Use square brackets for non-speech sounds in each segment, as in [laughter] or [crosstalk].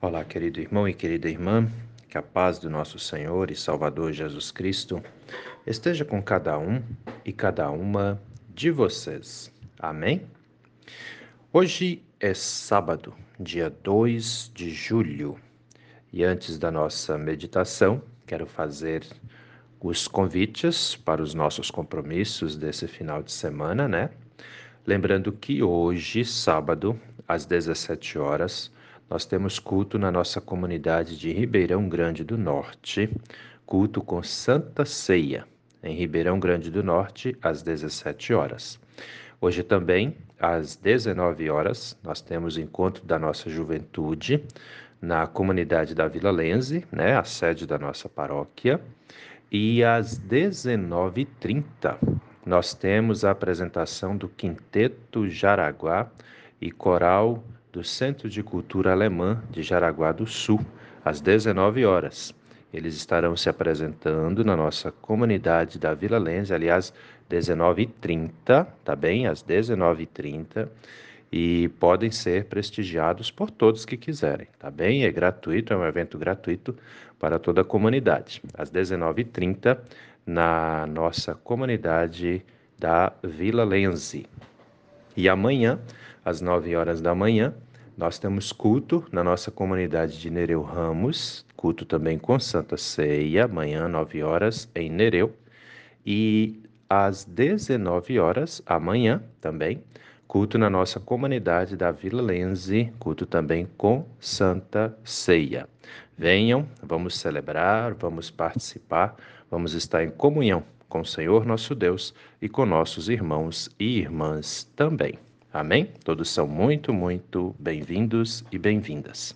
Olá, querido irmão e querida irmã, que a paz do nosso Senhor e Salvador Jesus Cristo esteja com cada um e cada uma de vocês. Amém? Hoje é sábado, dia 2 de julho, e antes da nossa meditação, quero fazer os convites para os nossos compromissos desse final de semana, né? Lembrando que hoje, sábado, às 17 horas, nós temos culto na nossa comunidade de Ribeirão Grande do Norte, culto com Santa Ceia, em Ribeirão Grande do Norte, às 17 horas. Hoje também, às 19 horas, nós temos encontro da nossa juventude na comunidade da Vila Lense, né, a sede da nossa paróquia. E às 19h30, nós temos a apresentação do Quinteto Jaraguá e Coral do Centro de Cultura Alemã de Jaraguá do Sul, às 19 horas. Eles estarão se apresentando na nossa comunidade da Vila Lense, aliás, 19h30, tá bem? Às 19h30 e podem ser prestigiados por todos que quiserem, tá bem? É gratuito, é um evento gratuito para toda a comunidade. Às 19h30, na nossa comunidade da Vila Lense. E amanhã, às 9 horas da manhã, nós temos culto na nossa comunidade de Nereu Ramos, culto também com Santa Ceia, amanhã, 9 horas, em Nereu. E às 19 horas, amanhã também, culto na nossa comunidade da Vila Lense, culto também com Santa Ceia. Venham, vamos celebrar, vamos participar, vamos estar em comunhão com o Senhor nosso Deus e com nossos irmãos e irmãs também. Amém? Todos são muito, muito bem-vindos e bem-vindas.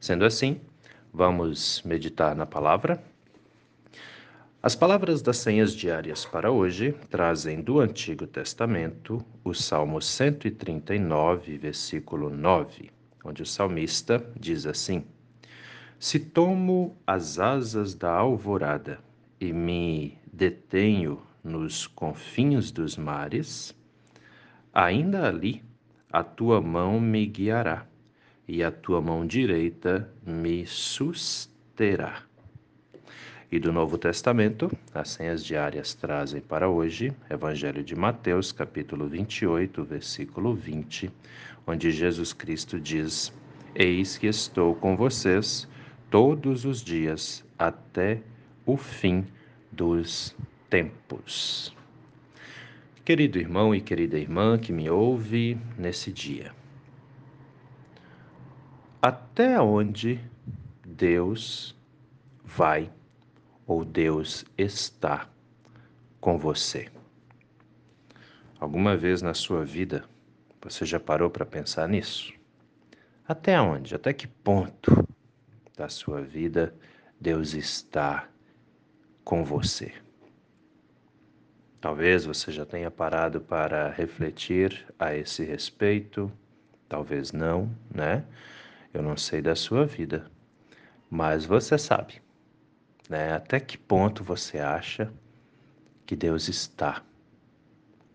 Sendo assim, vamos meditar na palavra. As palavras das senhas diárias para hoje trazem do Antigo Testamento o Salmo 139, versículo 9, onde o salmista diz assim: Se tomo as asas da alvorada e me detenho nos confins dos mares, Ainda ali a tua mão me guiará e a tua mão direita me susterá. E do Novo Testamento, as senhas diárias trazem para hoje Evangelho de Mateus, capítulo 28, versículo 20, onde Jesus Cristo diz: Eis que estou com vocês todos os dias até o fim dos tempos. Querido irmão e querida irmã que me ouve nesse dia, até onde Deus vai ou Deus está com você? Alguma vez na sua vida você já parou para pensar nisso? Até onde, até que ponto da sua vida Deus está com você? Talvez você já tenha parado para refletir a esse respeito, talvez não, né? Eu não sei da sua vida, mas você sabe, né? Até que ponto você acha que Deus está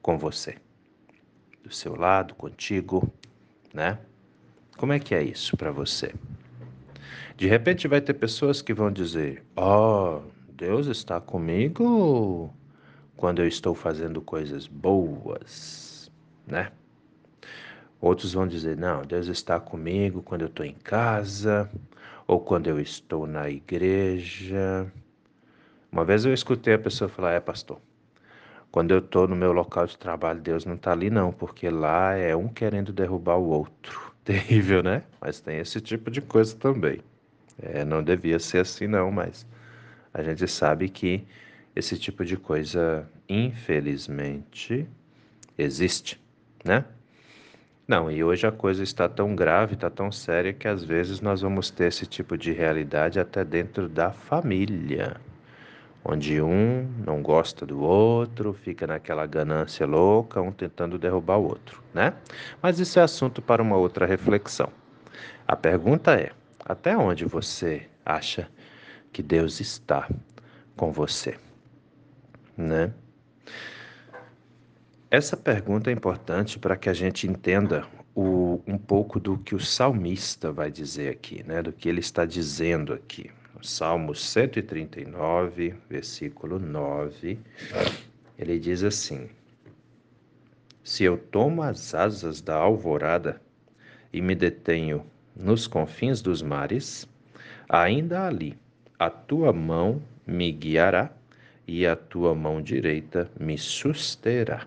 com você, do seu lado, contigo, né? Como é que é isso para você? De repente vai ter pessoas que vão dizer: "Oh, Deus está comigo quando eu estou fazendo coisas boas, né? Outros vão dizer: não, Deus está comigo quando eu estou em casa ou quando eu estou na igreja. Uma vez eu escutei a pessoa falar: é, pastor, quando eu estou no meu local de trabalho, Deus não está ali, não, porque lá é um querendo derrubar o outro. [laughs] Terrível, né? Mas tem esse tipo de coisa também. É, não devia ser assim, não, mas a gente sabe que esse tipo de coisa, infelizmente, existe, né? Não, e hoje a coisa está tão grave, está tão séria que às vezes nós vamos ter esse tipo de realidade até dentro da família, onde um não gosta do outro, fica naquela ganância louca, um tentando derrubar o outro, né? Mas isso é assunto para uma outra reflexão. A pergunta é: até onde você acha que Deus está com você? Né? Essa pergunta é importante para que a gente entenda o, um pouco do que o salmista vai dizer aqui, né? Do que ele está dizendo aqui. Salmo 139, versículo 9, ele diz assim: Se eu tomo as asas da alvorada e me detenho nos confins dos mares, ainda ali a tua mão me guiará e a tua mão direita me susterá.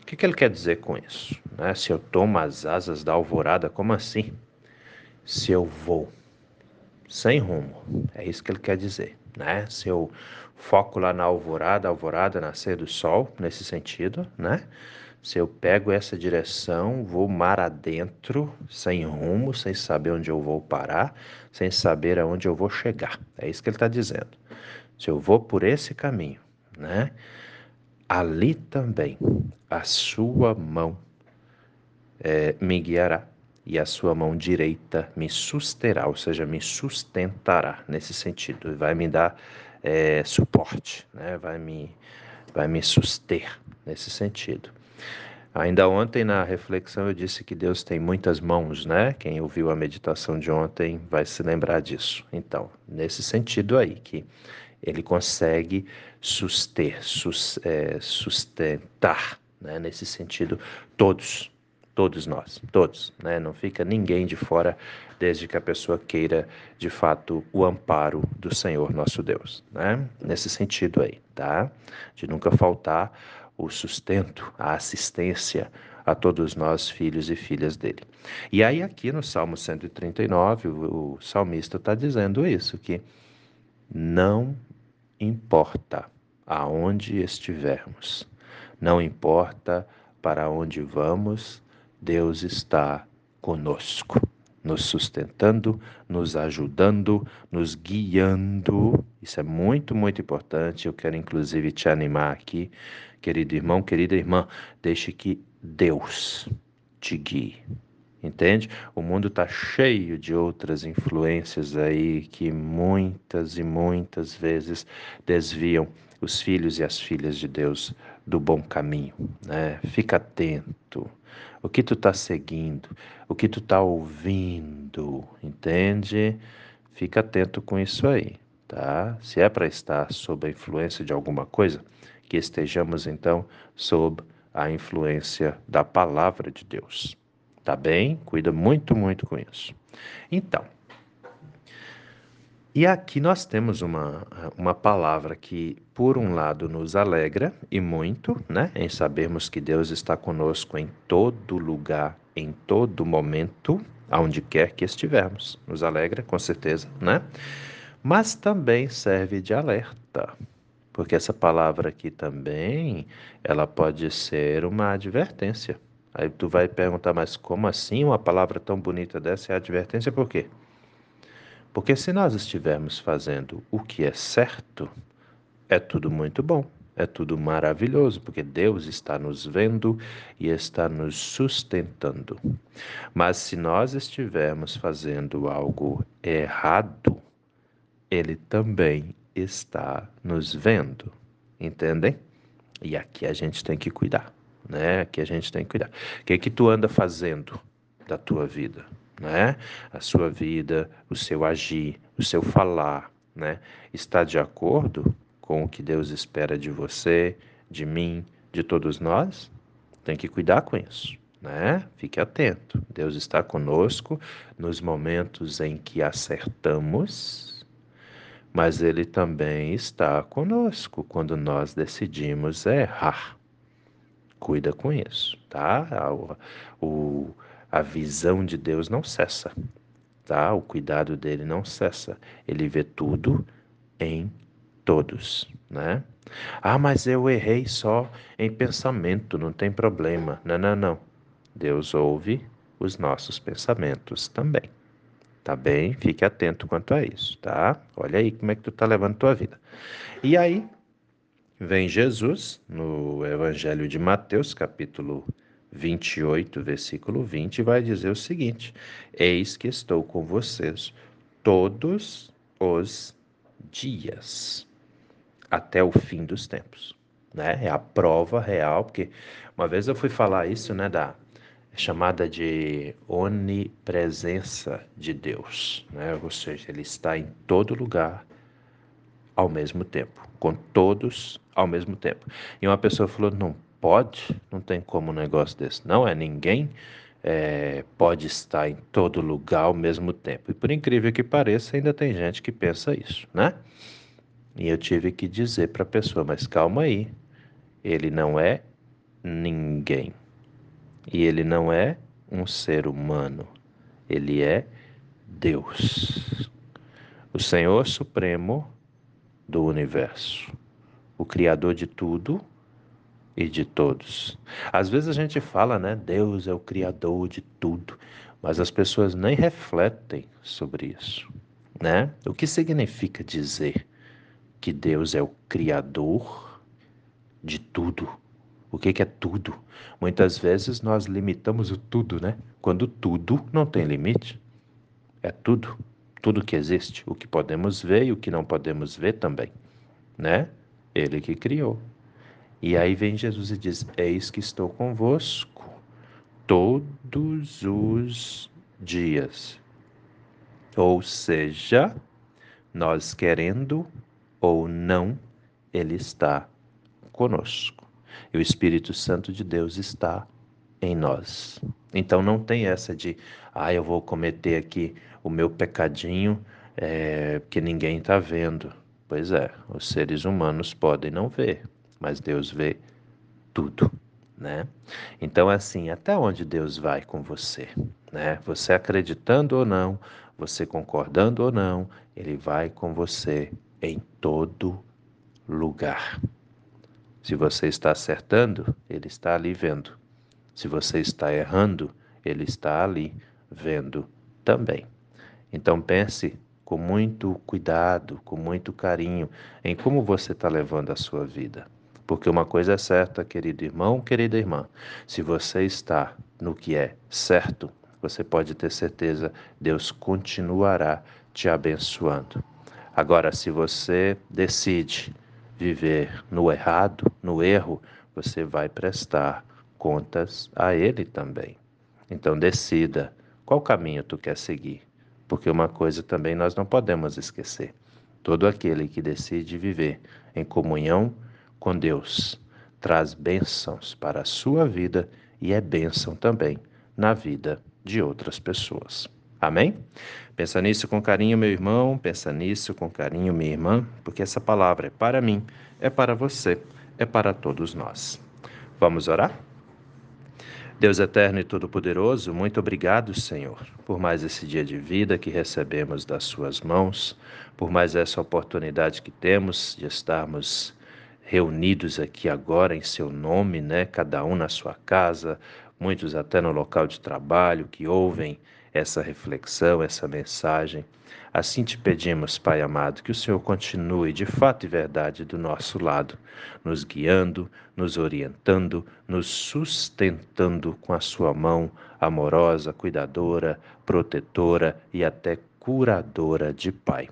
O que, que ele quer dizer com isso? Né? Se eu tomo as asas da alvorada, como assim? Se eu vou sem rumo, é isso que ele quer dizer. Né? Se eu foco lá na alvorada, alvorada, nascer do sol, nesse sentido, né? Se eu pego essa direção, vou mar adentro, sem rumo, sem saber onde eu vou parar, sem saber aonde eu vou chegar. É isso que ele está dizendo. Se eu vou por esse caminho, né? Ali também a sua mão é, me guiará e a sua mão direita me susterá, ou seja, me sustentará nesse sentido, vai me dar é, suporte, né? vai, me, vai me suster nesse sentido. Ainda ontem na reflexão eu disse que Deus tem muitas mãos, né? Quem ouviu a meditação de ontem vai se lembrar disso. Então, nesse sentido aí, que ele consegue suster, sus, é, sustentar, né? nesse sentido, todos, todos nós, todos, né? Não fica ninguém de fora, desde que a pessoa queira, de fato, o amparo do Senhor nosso Deus, né? Nesse sentido aí, tá? De nunca faltar o sustento, a assistência a todos nós, filhos e filhas dele. E aí, aqui no Salmo 139, o, o salmista está dizendo isso, que não importa aonde estivermos, não importa para onde vamos, Deus está conosco, nos sustentando, nos ajudando, nos guiando. Isso é muito, muito importante. Eu quero, inclusive, te animar aqui Querido irmão, querida irmã, deixe que Deus te guie. Entende? O mundo está cheio de outras influências aí que muitas e muitas vezes desviam os filhos e as filhas de Deus do bom caminho. Né? Fica atento. O que tu está seguindo, o que tu está ouvindo, entende? Fica atento com isso aí, tá? Se é para estar sob a influência de alguma coisa, que estejamos então sob a influência da palavra de Deus. Tá bem? Cuida muito, muito com isso. Então, e aqui nós temos uma, uma palavra que, por um lado, nos alegra e muito, né, em sabermos que Deus está conosco em todo lugar, em todo momento, aonde quer que estivermos. Nos alegra, com certeza, né? Mas também serve de alerta, porque essa palavra aqui também, ela pode ser uma advertência. Aí tu vai perguntar, mas como assim uma palavra tão bonita dessa é advertência por quê? Porque se nós estivermos fazendo o que é certo, é tudo muito bom, é tudo maravilhoso, porque Deus está nos vendo e está nos sustentando. Mas se nós estivermos fazendo algo errado, Ele também está nos vendo, entendem? E aqui a gente tem que cuidar, né? Aqui a gente tem que cuidar. O que é que tu anda fazendo da tua vida, né? A sua vida, o seu agir, o seu falar, né? Está de acordo com o que Deus espera de você, de mim, de todos nós? Tem que cuidar com isso. Né? Fique atento. Deus está conosco nos momentos em que acertamos mas Ele também está conosco quando nós decidimos errar. Cuida com isso, tá? A, o, a visão de Deus não cessa, tá? O cuidado dele não cessa. Ele vê tudo em todos, né? Ah, mas eu errei só em pensamento, não tem problema. Não, não, não. Deus ouve os nossos pensamentos também. Tá bem? Fique atento quanto a isso, tá? Olha aí como é que tu tá levando tua vida. E aí vem Jesus no Evangelho de Mateus, capítulo 28, versículo 20, e vai dizer o seguinte: Eis que estou com vocês todos os dias até o fim dos tempos, né? É a prova real, porque uma vez eu fui falar isso, né, da chamada de onipresença de Deus, né? ou seja, Ele está em todo lugar ao mesmo tempo, com todos ao mesmo tempo. E uma pessoa falou: não pode, não tem como um negócio desse, não é ninguém. É, pode estar em todo lugar ao mesmo tempo. E por incrível que pareça, ainda tem gente que pensa isso, né? E eu tive que dizer para a pessoa: mas calma aí, ele não é ninguém. E ele não é um ser humano, ele é Deus, o Senhor Supremo do universo, o Criador de tudo e de todos. Às vezes a gente fala, né? Deus é o Criador de tudo, mas as pessoas nem refletem sobre isso, né? O que significa dizer que Deus é o Criador de tudo? O que, é tudo? Muitas vezes nós limitamos o tudo, né? Quando tudo não tem limite. É tudo. Tudo que existe. O que podemos ver e o que não podemos ver também. Né? Ele que criou. E aí vem Jesus e diz: Eis que estou convosco todos os dias. Ou seja, nós querendo ou não, Ele está conosco e o Espírito Santo de Deus está em nós. Então não tem essa de, ah, eu vou cometer aqui o meu pecadinho é, que ninguém está vendo. Pois é, os seres humanos podem não ver, mas Deus vê tudo, né? Então assim, até onde Deus vai com você, né? Você acreditando ou não, você concordando ou não, Ele vai com você em todo lugar. Se você está acertando, ele está ali vendo. Se você está errando, ele está ali vendo também. Então pense com muito cuidado, com muito carinho em como você está levando a sua vida. Porque uma coisa é certa, querido irmão, querida irmã: se você está no que é certo, você pode ter certeza, Deus continuará te abençoando. Agora, se você decide viver no errado, no erro, você vai prestar contas a ele também. Então decida qual caminho tu quer seguir, porque uma coisa também nós não podemos esquecer. Todo aquele que decide viver em comunhão com Deus traz bênçãos para a sua vida e é bênção também na vida de outras pessoas. Amém? Pensa nisso com carinho, meu irmão, pensa nisso com carinho, minha irmã, porque essa palavra é para mim, é para você, é para todos nós. Vamos orar? Deus eterno e todo-poderoso, muito obrigado, Senhor, por mais esse dia de vida que recebemos das Suas mãos, por mais essa oportunidade que temos de estarmos reunidos aqui agora em Seu nome, né? Cada um na sua casa, muitos até no local de trabalho, que ouvem essa reflexão, essa mensagem. Assim te pedimos, Pai amado, que o Senhor continue de fato e verdade do nosso lado, nos guiando, nos orientando, nos sustentando com a sua mão amorosa, cuidadora, protetora e até curadora de Pai.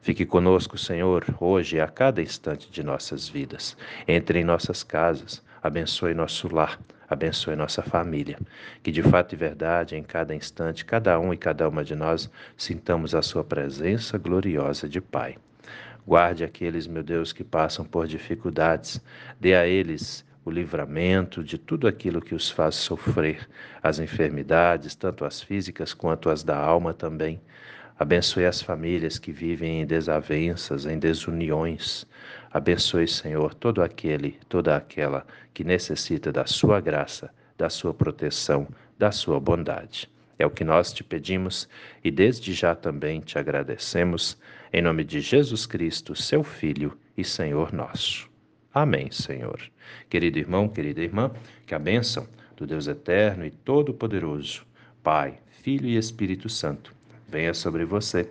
Fique conosco, Senhor, hoje e a cada instante de nossas vidas. Entre em nossas casas, abençoe nosso lar abençoe nossa família. Que de fato e verdade, em cada instante, cada um e cada uma de nós sintamos a Sua presença gloriosa de Pai. Guarde aqueles, meu Deus, que passam por dificuldades, dê a eles o livramento de tudo aquilo que os faz sofrer, as enfermidades, tanto as físicas quanto as da alma também. Abençoe as famílias que vivem em desavenças, em desuniões. Abençoe, Senhor, todo aquele, toda aquela que necessita da sua graça, da sua proteção, da sua bondade. É o que nós te pedimos e desde já também te agradecemos, em nome de Jesus Cristo, seu Filho e Senhor nosso. Amém, Senhor. Querido irmão, querida irmã, que a bênção do Deus eterno e todo-poderoso, Pai, Filho e Espírito Santo, venha sobre você